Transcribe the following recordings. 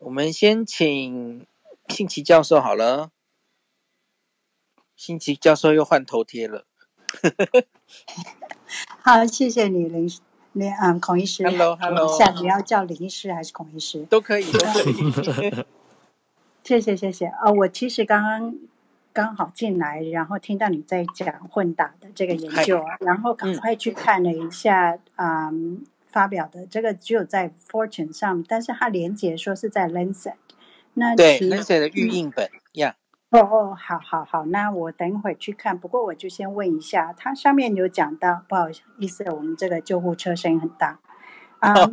我们先请信奇教授好了。信奇教授又换头贴了。好，谢谢你林林嗯孔医师。Hello，Hello。下你要叫林医师还是孔医师？都可以，都可以。谢谢谢谢啊、哦！我其实刚刚刚好进来，然后听到你在讲混打的这个研究啊，然后赶快去看了一下啊。嗯发表的这个只有在 Fortune 上，但是它连接说是在 Lancet。那对 Lancet 的预印本呀。哦哦，好好好，那我等一会儿去看。不过我就先问一下，它上面有讲到，不好意思，我们这个救护车声音很大啊，嗯 oh.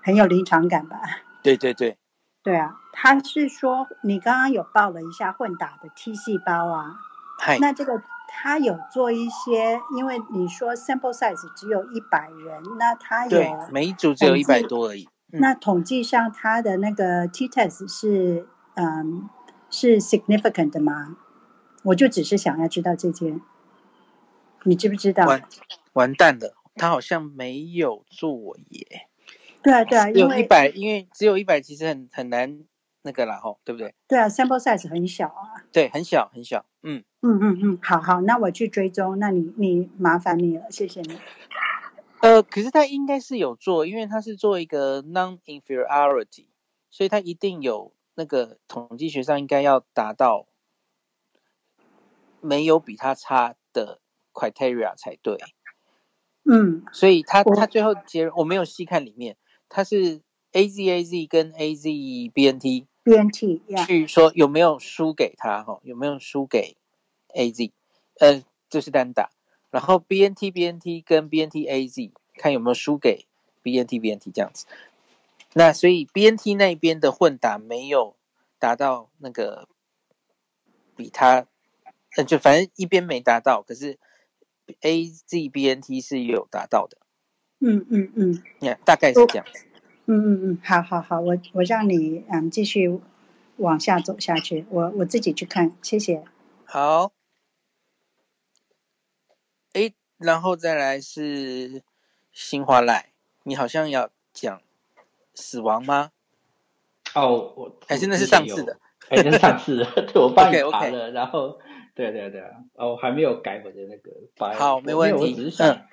很有临场感吧？对对对，对啊，他是说你刚刚有报了一下混打的 T 细胞啊，嗨，那这个。他有做一些，因为你说 sample size 只有一百人，那他有对每一组只有一百多而已。嗯、那统计上他的那个 t test 是嗯是 significant 的吗？我就只是想要知道这件，你知不知道？完完蛋了，他好像没有做耶。对啊对啊，因为一百，因为只有一百，其实很很难。那个啦吼，对不对？对啊，sample size 很小啊。对，很小很小。嗯嗯嗯嗯，好好，那我去追踪。那你你麻烦你了，谢谢你。呃，可是他应该是有做，因为他是做一个 non-inferiority，所以他一定有那个统计学上应该要达到没有比他差的 criteria 才对。嗯，所以他他最后结论我没有细看里面，他是 A Z A Z 跟 A Z B N T。BNT 去说有没有输给他哈？有没有输给 AZ？呃，就是单打，然后 BNT BNT 跟 BNT AZ 看有没有输给 BNT BNT 这样子。那所以 BNT 那边的混打没有达到那个比他，呃，就反正一边没达到，可是 AZ BNT 是有达到的。嗯嗯嗯，你看大概是这样子。嗯嗯嗯，好好好，我我让你嗯继续往下走下去，我我自己去看，谢谢。好，哎，然后再来是新华赖，你好像要讲死亡吗？哦，我还是那是上次的，哎，那是上次的，对我帮你查了，然后对对对，哦，还没有改我的那个，好，没问题，我只是想。嗯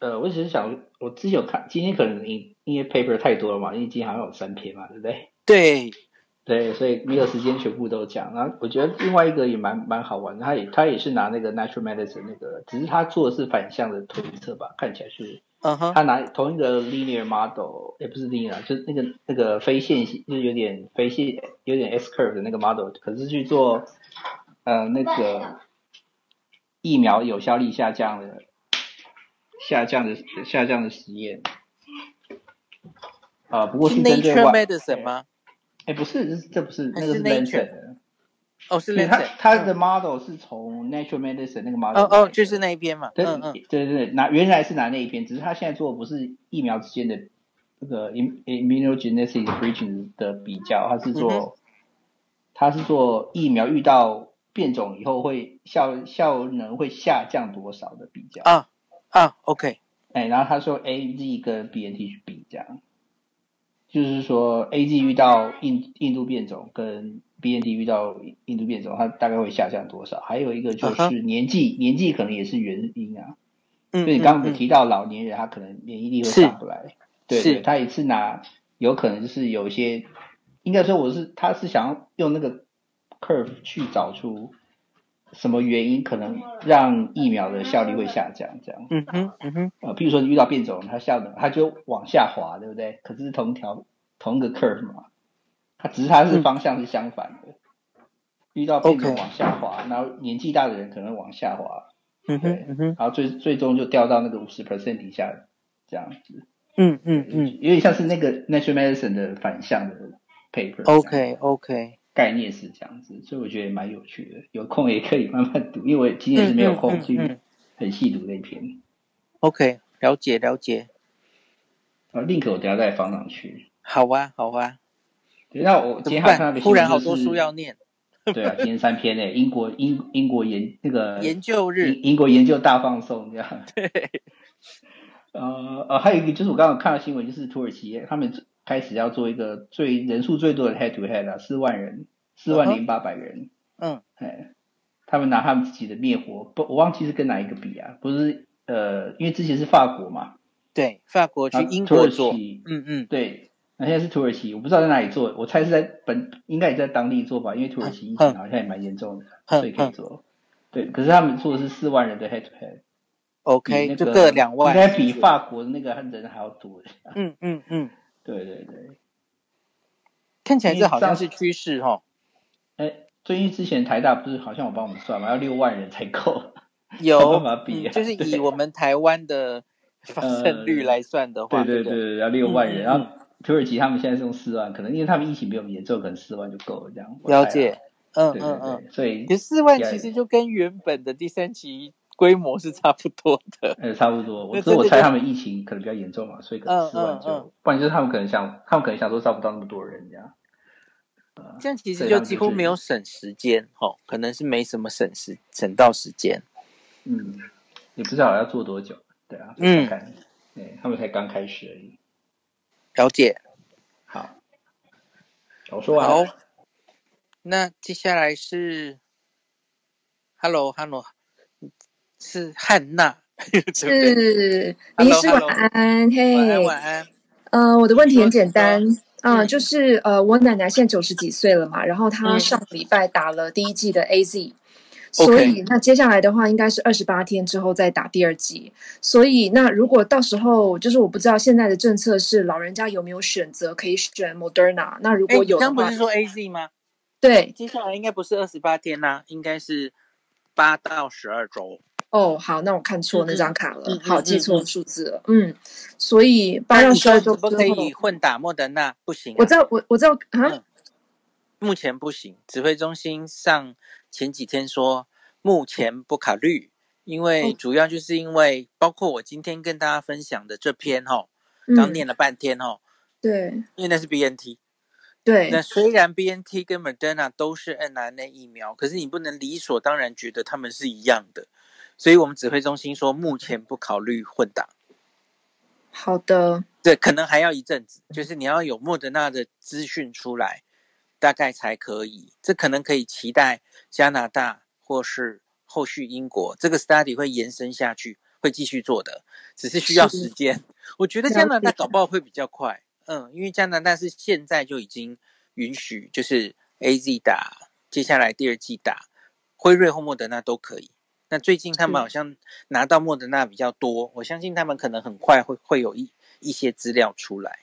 呃，我只是想，我之前有看，今天可能因因为 paper 太多了嘛，因为今天好像有三篇嘛，对不对？对，对，所以没有时间全部都讲。然后我觉得另外一个也蛮蛮好玩的，他也他也是拿那个 natural medicine 那个，只是他做的是反向的推测吧，看起来是，嗯哼，他拿同一个 linear model，也不是 linear，就是那个那个非线性，就是有点非线，有点 S curve 的那个 model，可是去做呃那个疫苗有效力下降的。下降的下降的实验，啊，不过是 Nature Medicine 吗？哎，不是，这不是那个是 Lancet 哦，是 Lancet 它它的 model 是从 Nature Medicine 那个 model。哦哦，就是那一边嘛。对对对对，拿原来是拿那一边，只是他现在做的不是疫苗之间的那个 immunogenicity bridging 的比较，他是做他是做疫苗遇到变种以后会效效能会下降多少的比较啊。啊，OK，哎，然后他说 A G 跟 B N T 去比，这样，就是说 A G 遇到印印度变种跟 B N T 遇到印度变种，它大概会下降多少？还有一个就是年纪，uh huh. 年纪可能也是原因啊。嗯，所以你刚刚提到老年人，他可能免疫力会上不来。对，他一次拿，有可能就是有一些，应该说我是他是想要用那个 curve 去找出。什么原因可能让疫苗的效率会下降？这样，嗯哼，嗯哼，呃，比如说你遇到变种，它效能它就往下滑，对不对？可是同条同一个 curve 嘛，它只是它是方向是相反的。嗯、遇到变种往下滑，然后年纪大的人可能往下滑，嗯哼，嗯哼，然后最最终就掉到那个五十 percent 底下，这样子。嗯嗯嗯，有点像是那个 Nature Medicine 的反向的 paper。OK OK。概念是这样子，所以我觉得也蛮有趣的。有空也可以慢慢读，因为我今天是没有空去很细读那篇。嗯嗯嗯、OK，了解了解。啊，link 我等下再放上去。好啊，好啊。对，那我今天还看到个新闻，忽然好多书要念。对啊，今天三篇诶，英国英英国研那个研究日，英国研究大放送这样。对。呃呃，还有一个就是我刚刚看到新闻，就是土耳其他们。开始要做一个最人数最多的 head to head 啊，四万人，四万零八百人。嗯，哎，他们拿他们自己的灭火，不，我忘记是跟哪一个比啊？不是，呃，因为之前是法国嘛。对，法国去英国做。嗯嗯，对，那现在是土耳其，我不知道在哪里做，我猜是在本，应该也在当地做吧，因为土耳其疫情好像也蛮严重的，所以可以做。对，可是他们做的是四万人的 head to head。OK，那个、就各两万，应该比法国的那个人还要多。嗯嗯嗯，对对对，看起来这好像是趋势哈。哎，最近之前台大不是好像我帮我们算嘛，要六万人才够，有办法比、啊嗯，就是以我们台湾的发生率来算的话，呃、对对对，要六万人。嗯、然后土耳其他们现在是用四万，可能因为他们疫情比我们严重，可能四万就够了这样。了解，嗯嗯嗯，所以四万其实就跟原本的第三期。规模是差不多的，呃，差不多。我所以我猜他们疫情可能比较严重嘛，所以可能四万就，嗯嗯嗯、不然就是他们可能想，他们可能想说招不到那么多人这样。呃、这样其实就几乎没有省时间，哦，可能是没什么省时省到时间。嗯，也不知道要做多久，对啊，嗯，对，他们才刚开始而已。了解。好，我说完了。好，那接下来是，Hello，Hello。是汉娜，是林医师晚安，嘿，晚安晚安。呃，我的问题很简单，啊、呃，就是呃，我奶奶现在九十几岁了嘛，然后她上礼拜打了第一季的 AZ，、嗯、所以那接下来的话应该是二十八天之后再打第二剂，所以那如果到时候就是我不知道现在的政策是老人家有没有选择可以选 Moderna，那如果有的话，刚不是说 AZ 吗？对，接下来应该不是二十八天啦、啊，应该是八到十二周。哦，好，那我看错那张卡了，嗯、好，记错数字了，嗯，所以八到十二周不可以混打莫德纳，不行、啊。我知道，我我知道啊、嗯，目前不行。指挥中心上前几天说，目前不考虑，因为主要就是因为包括我今天跟大家分享的这篇哈，刚念了半天哈、嗯，对，因为那是 BNT，对，那虽然 BNT 跟 Moderna 都是 n R N A 疫苗，可是你不能理所当然觉得他们是一样的。所以我们指挥中心说，目前不考虑混打。好的，对，可能还要一阵子，就是你要有莫德纳的资讯出来，大概才可以。这可能可以期待加拿大或是后续英国这个 study 会延伸下去，会继续做的，只是需要时间。我觉得加拿大搞不好会比较快，嗯，因为加拿大是现在就已经允许，就是 AZ 打，接下来第二季打辉瑞或莫德纳都可以。那最近他们好像拿到莫德纳比较多，我相信他们可能很快会会有一一些资料出来。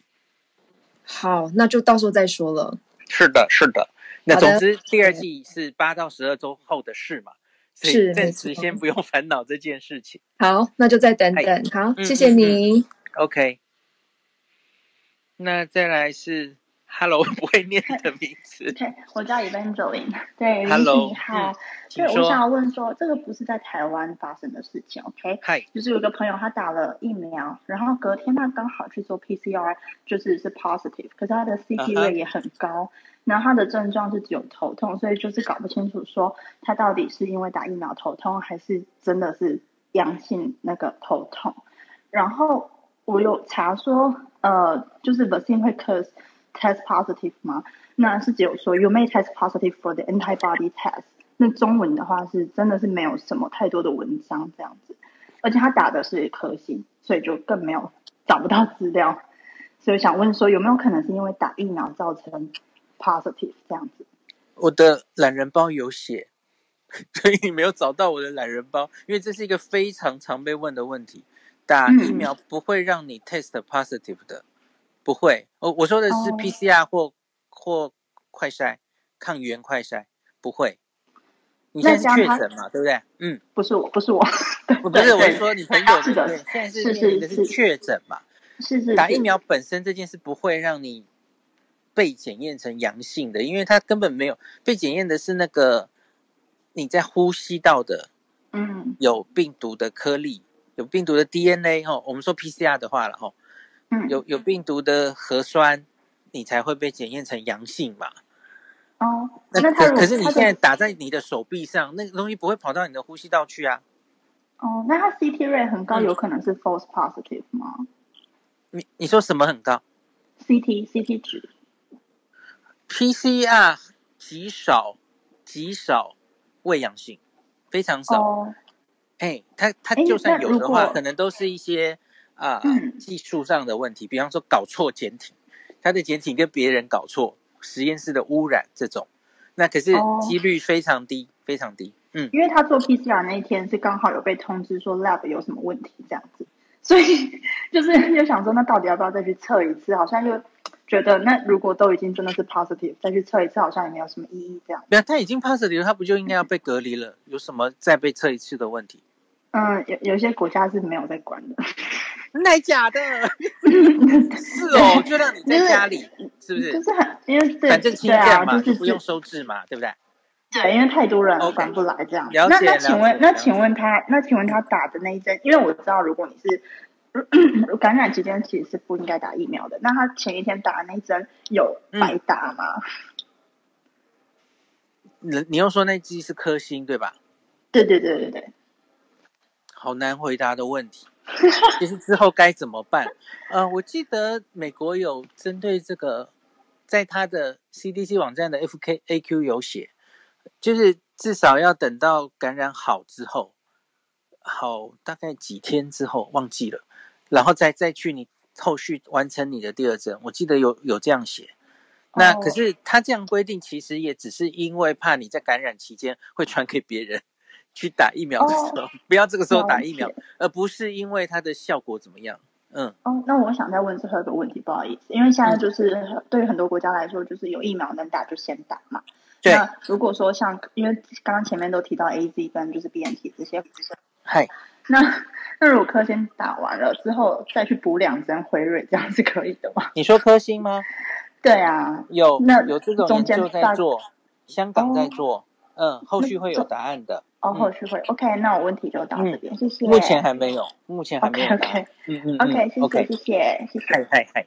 好，那就到时候再说了。是的，是的。那总之第二季是八到十二周后的事嘛，所以暂时先不用烦恼这件事情。好，那就再等等。好，谢谢你。嗯嗯嗯、OK。那再来是。Hello，不会念的名字。对，我叫 Evangeline。对，Hello，你好。对，我想要问说，这个不是在台湾发生的事情，OK？嗨，就是有个朋友他打了疫苗，然后隔天他刚好去做 PCR，就是是 positive，可是他的 CT rate 也很高，uh. 然后他的症状是只有头痛，所以就是搞不清楚说他到底是因为打疫苗头痛，还是真的是阳性那个头痛。然后我有查说，呃，就是 vaccine 会 cause test positive 吗？那是只有说 you may test positive for the antibody test。那中文的话是真的是没有什么太多的文章这样子，而且他打的是一颗星，所以就更没有找不到资料。所以想问说有没有可能是因为打疫苗造成 positive 这样子？我的懒人包有写，所以你没有找到我的懒人包，因为这是一个非常常被问的问题。打疫苗不会让你 test positive 的。嗯不会，我我说的是 PCR 或、oh. 或快筛抗原快筛，不会。你现在是确诊嘛？对不对？嗯，不是我，不是我，不是我是说你朋友是的，现在是面临的是确诊嘛？是是，是打疫苗本身这件事不会让你被检验成阳性的，因为它根本没有被检验的是那个你在呼吸道的，嗯，有病毒的颗粒，有病毒的 DNA 哦。我们说 PCR 的话了哦。嗯，有有病毒的核酸，你才会被检验成阳性嘛？哦，那可可是你现在打在你的手臂上，那个东西不会跑到你的呼吸道去啊？哦，那它 CT rate 很高，有可能是 false positive 吗？你你说什么很高 CT CT 值，PCR 极少极少未阳性，非常少。哦，哎，它它就算有的话，可能都是一些啊、呃嗯技术上的问题，比方说搞错检体，它的检体跟别人搞错，实验室的污染这种，那可是几率非常低，哦、非常低。嗯，因为他做 PCR 那一天是刚好有被通知说 lab 有什么问题这样子，所以 就是就想说，那到底要不要再去测一次？好像又觉得，那如果都已经真的是 positive，再去测一次好像也没有什么意义这样。那他已经 positive，他不就应该要被隔离了？有什么再被测一次的问题？嗯，有有些国家是没有在管的。那假的？是哦，就让你在家里，是不是？就是很因为反正轻症嘛，就是不用收治嘛，对不对？对，因为太多人管不来这样。那那请问，那请问他，那请问他打的那一针，因为我知道，如果你是感染期间，其实是不应该打疫苗的。那他前一天打的那一针有白打吗？你、你又说那剂是科兴对吧？对对对对对。好难回答的问题，其实之后该怎么办？呃，我记得美国有针对这个，在他的 CDC 网站的 FKAQ 有写。就是至少要等到感染好之后，好大概几天之后忘记了，然后再再去你后续完成你的第二针。我记得有有这样写。那可是他这样规定，其实也只是因为怕你在感染期间会传给别人，去打疫苗的时候 不要这个时候打疫苗，而不是因为它的效果怎么样。嗯。哦，那我想再问最后一个问题，不好意思，因为现在就是对于很多国家来说，就是有疫苗能打就先打嘛。那如果说像，因为刚刚前面都提到 A Z 跟就是 B N T 这些，嗨，那那如果科兴打完了之后再去补两针辉瑞，这样是可以的吗？你说科兴吗？对啊，有那有这种研究在做，香港在做，哦、嗯，后续会有答案的。哦，后续会、嗯、，OK，那我问题就到这边，谢谢。目前还没有，目前还没有。OK，嗯嗯，OK，谢谢.谢谢，谢谢。嗨嗨嗨。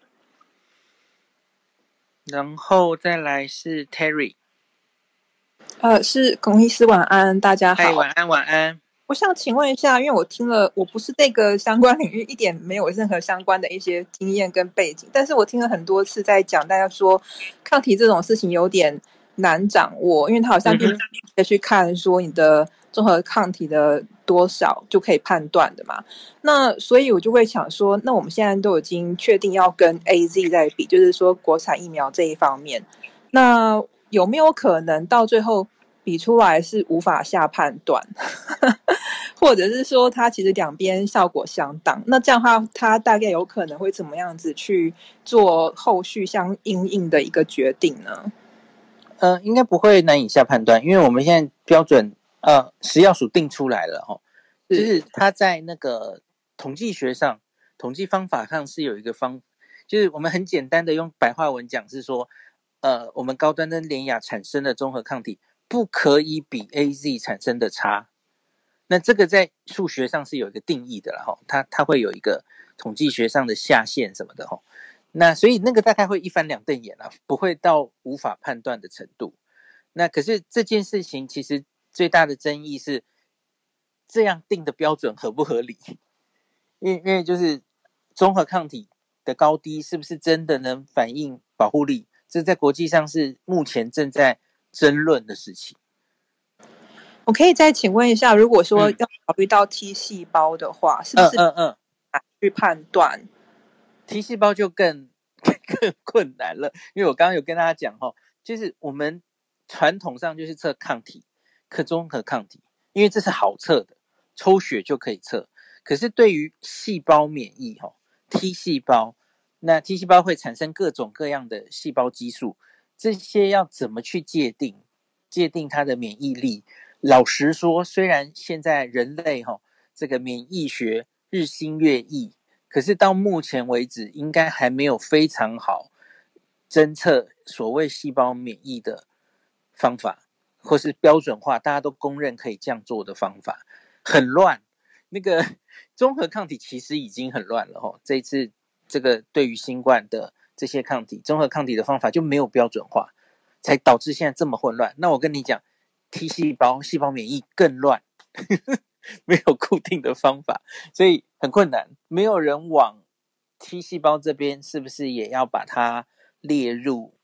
然后再来是 Terry。呃，是龚医师，晚安，大家好。晚安，晚安。我想请问一下，因为我听了，我不是这个相关领域，一点没有任何相关的一些经验跟背景，但是我听了很多次在讲，大家说抗体这种事情有点难掌握，因为他好像必须去看说你的综合抗体的多少就可以判断的嘛。那所以我就会想说，那我们现在都已经确定要跟 AZ 在比，就是说国产疫苗这一方面，那。有没有可能到最后比出来是无法下判断，或者是说它其实两边效果相当？那这样的话，它大概有可能会怎么样子去做后续相应应的一个决定呢？呃，应该不会难以下判断，因为我们现在标准呃食药署定出来了哦，就是它在那个统计学上、统计方法上是有一个方，就是我们很简单的用白话文讲是说。呃，我们高端跟联雅产生的综合抗体不可以比 AZ 产生的差，那这个在数学上是有一个定义的了哈，它它会有一个统计学上的下限什么的哈，那所以那个大概会一翻两瞪眼啊，不会到无法判断的程度。那可是这件事情其实最大的争议是这样定的标准合不合理？因为因为就是综合抗体的高低是不是真的能反映保护力？这在国际上是目前正在争论的事情。我可以再请问一下，如果说要考虑到 T 细胞的话，嗯、是不是嗯嗯去判断、嗯嗯、T 细胞就更 更困难了？因为我刚刚有跟大家讲哈，就是我们传统上就是测抗体、可综合抗体，因为这是好测的，抽血就可以测。可是对于细胞免疫哈，T 细胞。那 T 细胞会产生各种各样的细胞激素，这些要怎么去界定？界定它的免疫力？老实说，虽然现在人类哈这个免疫学日新月异，可是到目前为止，应该还没有非常好侦测所谓细胞免疫的方法，或是标准化，大家都公认可以这样做的方法，很乱。那个综合抗体其实已经很乱了哈，这一次。这个对于新冠的这些抗体，综合抗体的方法就没有标准化，才导致现在这么混乱。那我跟你讲，T 细胞细胞免疫更乱，呵呵，没有固定的方法，所以很困难。没有人往 T 细胞这边是不是也要把它列入？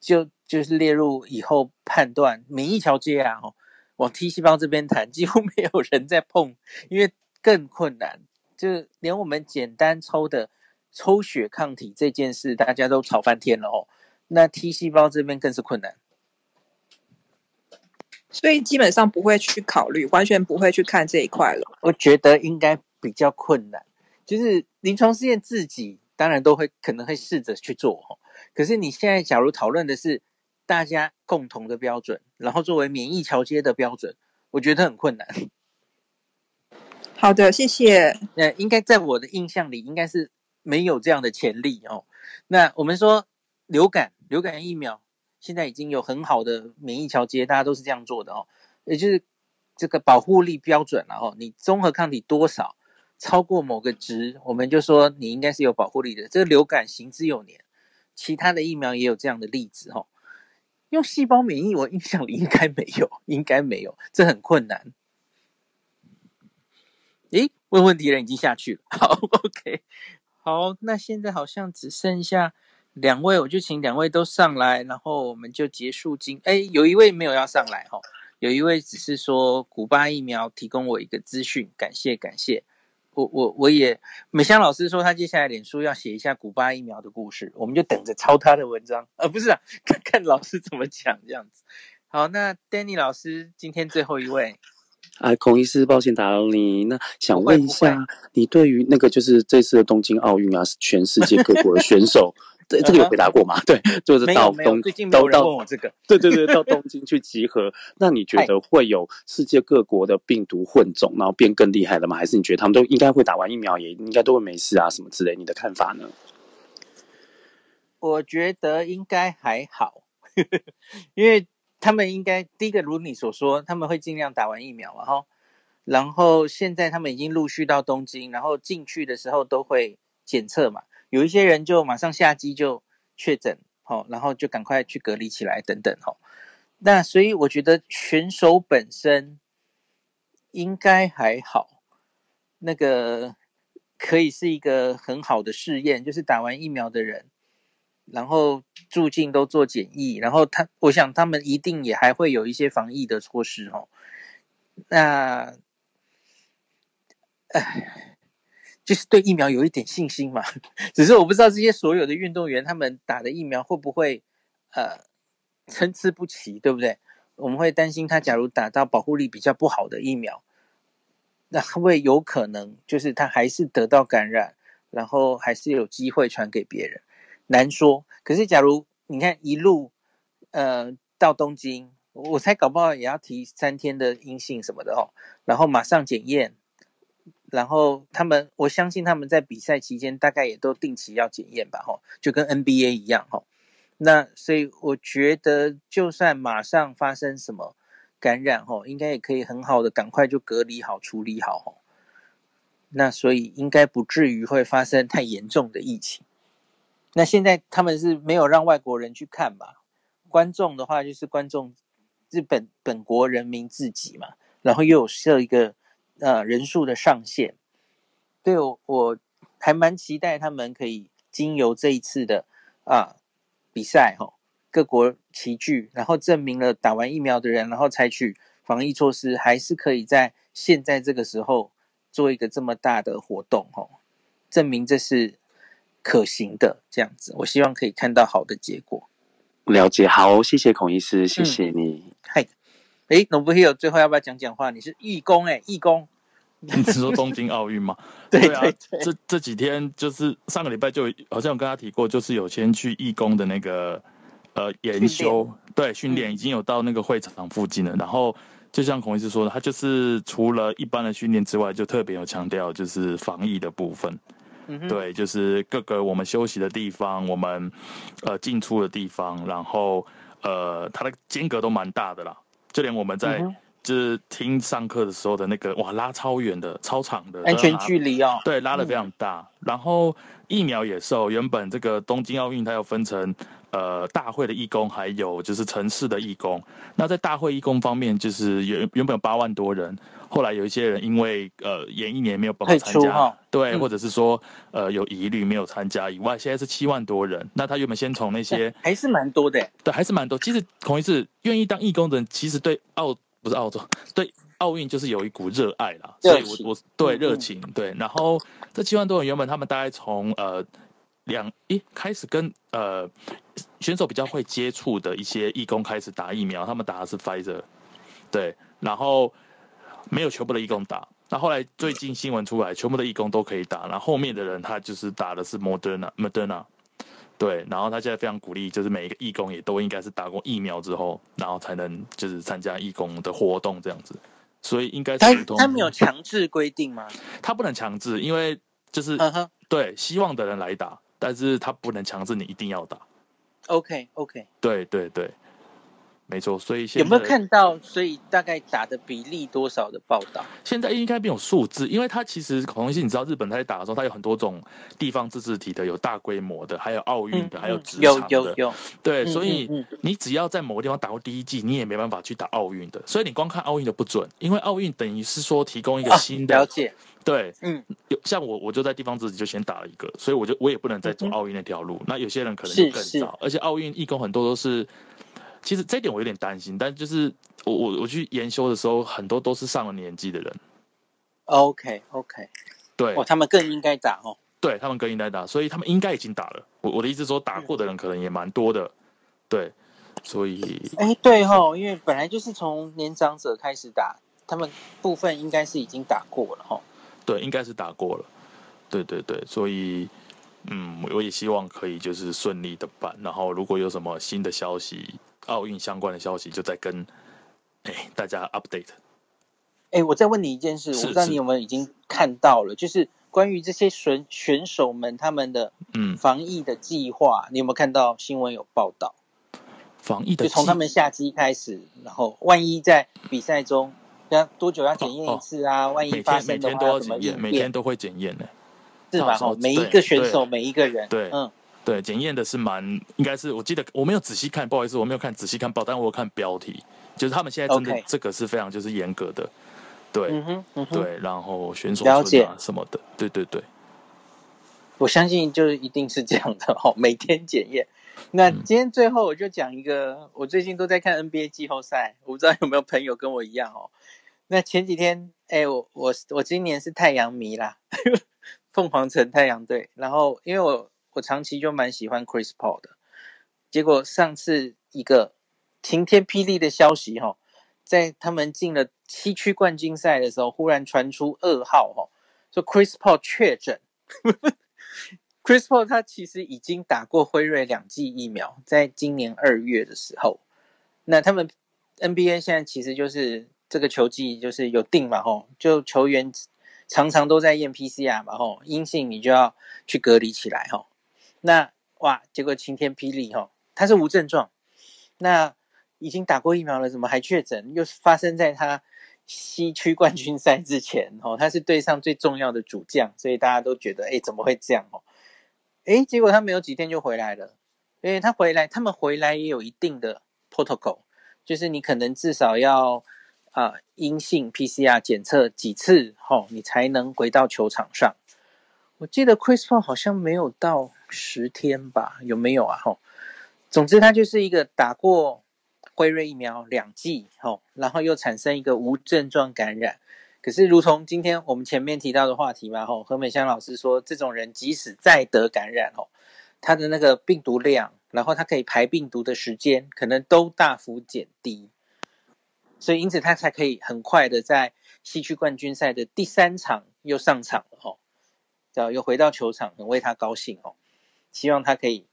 就就是列入以后判断免疫桥接啊，哦，往 T 细胞这边谈，几乎没有人在碰，因为更困难。就连我们简单抽的抽血抗体这件事，大家都吵翻天了哦。那 T 细胞这边更是困难，所以基本上不会去考虑，完全不会去看这一块了。我觉得应该比较困难，就是临床试验自己当然都会可能会试着去做哦。可是你现在假如讨论的是大家共同的标准，然后作为免疫桥接的标准，我觉得很困难。好的，谢谢。那应该在我的印象里，应该是没有这样的潜力哦。那我们说流感，流感疫苗现在已经有很好的免疫桥接，大家都是这样做的哦。也就是这个保护力标准了哦，你综合抗体多少超过某个值，我们就说你应该是有保护力的。这个流感行之有年。其他的疫苗也有这样的例子哦，用细胞免疫，我印象里应该没有，应该没有，这很困难。诶，问问题人已经下去了，好，OK，好，那现在好像只剩下两位，我就请两位都上来，然后我们就结束今。诶，有一位没有要上来哈，有一位只是说古巴疫苗提供我一个资讯，感谢感谢。我我我也美香老师说他接下来脸书要写一下古巴疫苗的故事，我们就等着抄他的文章，呃，不是啊，看看老师怎么讲这样子。好，那 Danny 老师今天最后一位，啊，孔医师，抱歉打扰你，那想问一下，你对于那个就是这次的东京奥运啊，全世界各国的选手。这这个有回答过吗？对，就是到东最近没有人问我这个。对对对，到东京去集合。那你觉得会有世界各国的病毒混种，然后变更厉害了吗？还是你觉得他们都应该会打完疫苗，也应该都会没事啊？什么之类？你的看法呢？我觉得应该还好，因为他们应该第一个如你所说，他们会尽量打完疫苗，然后然后现在他们已经陆续到东京，然后进去的时候都会检测嘛。有一些人就马上下机就确诊，好，然后就赶快去隔离起来等等，哈。那所以我觉得选手本身应该还好，那个可以是一个很好的试验，就是打完疫苗的人，然后入境都做检疫，然后他，我想他们一定也还会有一些防疫的措施，哦。那，唉。就是对疫苗有一点信心嘛，只是我不知道这些所有的运动员他们打的疫苗会不会呃参差不齐，对不对？我们会担心他假如打到保护力比较不好的疫苗，那会不会有可能就是他还是得到感染，然后还是有机会传给别人？难说。可是假如你看一路呃到东京，我猜搞不好也要提三天的阴性什么的哦，然后马上检验。然后他们，我相信他们在比赛期间大概也都定期要检验吧，吼，就跟 NBA 一样，吼。那所以我觉得，就算马上发生什么感染，吼，应该也可以很好的赶快就隔离好、处理好，吼。那所以应该不至于会发生太严重的疫情。那现在他们是没有让外国人去看嘛？观众的话就是观众，日本本国人民自己嘛，然后又有设一个。呃，人数的上限，对我我还蛮期待他们可以经由这一次的啊比赛哈，各国齐聚，然后证明了打完疫苗的人，然后采取防疫措施，还是可以在现在这个时候做一个这么大的活动哈，证明这是可行的这样子。我希望可以看到好的结果。了解，好，谢谢孔医师，谢谢你。嗨、嗯，诶，Nobuhiro 最后要不要讲讲话？你是义工诶，义工。你是说东京奥运吗？对，对啊，这这几天就是上个礼拜就好像我跟他提过，就是有先去义工的那个呃研修，对训练已经有到那个会场附近了。然后就像孔医师说的，他就是除了一般的训练之外，就特别有强调就是防疫的部分。嗯，对，就是各个我们休息的地方，我们呃进出的地方，然后呃它的间隔都蛮大的啦，就连我们在。嗯就是听上课的时候的那个哇，拉超远的、超长的安全距离哦，对，拉的非常大。嗯、然后疫苗也受，原本这个东京奥运它要分成呃大会的义工，还有就是城市的义工。那在大会义工方面，就是原原本有八万多人，后来有一些人因为呃延一年没有办法参加，哦、对，嗯、或者是说呃有疑虑没有参加以外，现在是七万多人。那他原本先从那些还是蛮多的，对，还是蛮多。其实同一次愿意当义工的人，其实对澳不是澳洲 对。奥运就是有一股热爱啦，所以我我对热情对，然后这七万多人原本他们大概从呃两一开始跟呃选手比较会接触的一些义工开始打疫苗，他们打的是 Pfizer，对，然后没有全部的义工打，那后来最近新闻出来，全部的义工都可以打，然后后面的人他就是打的是 Moderna，Moderna，对，然后他现在非常鼓励，就是每一个义工也都应该是打过疫苗之后，然后才能就是参加义工的活动这样子。所以应该是他他没有强制规定吗？他不能强制，因为就是、uh huh. 对希望的人来打，但是他不能强制你一定要打。OK OK，对对对。没错，所以有没有看到？所以大概打的比例多少的报道？现在应该没有数字，因为它其实孔医师，你知道日本他在打的时候，它有很多种地方自治体的，有大规模的，还有奥运的，嗯、还有职场的。有有有。对，所以你只要在某个地方打过第一季，你也没办法去打奥运的。所以你光看奥运的不准，因为奥运等于是说提供一个新的、啊、了解。对，嗯，有像我，我就在地方自己就先打了一个，所以我就我也不能再走奥运那条路。嗯、那有些人可能就更早，而且奥运义工很多都是。其实这一点我有点担心，但就是我我我去研修的时候，很多都是上了年纪的人。OK OK，对，哦，他们更应该打哦。对，他们更应该打，所以他们应该已经打了。我我的意思说，打过的人可能也蛮多的。对，所以哎，对哦，因为本来就是从年长者开始打，他们部分应该是已经打过了哈。对，应该是打过了。对对对，所以。嗯，我也希望可以就是顺利的办，然后如果有什么新的消息，奥运相关的消息，就再跟哎大家 update。哎，我再问你一件事，我不知道你有没有已经看到了，就是关于这些选选手们他们的嗯防疫的计划，嗯、你有没有看到新闻有报道？防疫的，就从他们下机开始，然后万一在比赛中要多久要检验一次啊？万一发生都要检验，每天都会检验呢。是吧？哈，每一个选手，每一个人，对，嗯，对，检验的是蛮，应该是，我记得我没有仔细看，不好意思，我没有看仔细看报，但我有看标题，就是他们现在真的这个是非常就是严格的，对，嗯哼，嗯哼，对，然后选手了解。什么的，对对对，我相信就是一定是这样的 哦，每天检验。那今天最后我就讲一个，我最近都在看 NBA 季后赛，我不知道有没有朋友跟我一样哦。那前几天，哎，我我我今年是太阳迷啦。凤凰城太阳队，然后因为我我长期就蛮喜欢 Chris Paul 的，结果上次一个晴天霹雳的消息哈，在他们进了西区冠军赛的时候，忽然传出噩耗哈，说 Chris Paul 确诊。Chris Paul 他其实已经打过辉瑞两剂疫苗，在今年二月的时候，那他们 NBA 现在其实就是这个球季就是有定嘛吼，就球员。常常都在验 PCR 嘛，吼，阴性你就要去隔离起来，吼。那哇，结果晴天霹雳，吼，他是无症状，那已经打过疫苗了，怎么还确诊？又发生在他西区冠军赛之前，吼，他是队上最重要的主将，所以大家都觉得，哎，怎么会这样？哦，哎，结果他没有几天就回来了，因为他回来，他们回来也有一定的 protocol，就是你可能至少要。啊，阴性 PCR 检测几次后，你才能回到球场上。我记得 Chris Paul 好像没有到十天吧？有没有啊？吼，总之他就是一个打过辉瑞疫苗两剂，吼，然后又产生一个无症状感染。可是，如同今天我们前面提到的话题嘛，吼，何美香老师说，这种人即使再得感染，吼，他的那个病毒量，然后他可以排病毒的时间，可能都大幅减低。所以，因此他才可以很快的在西区冠军赛的第三场又上场了哦，叫又回到球场，很为他高兴哦。希望他可以，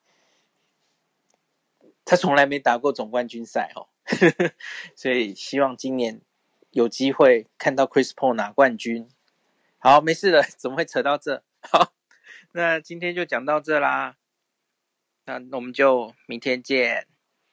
他从来没打过总冠军赛哦，所以希望今年有机会看到 Chris Paul 拿冠军。好，没事了，怎么会扯到这？好，那今天就讲到这啦，那我们就明天见。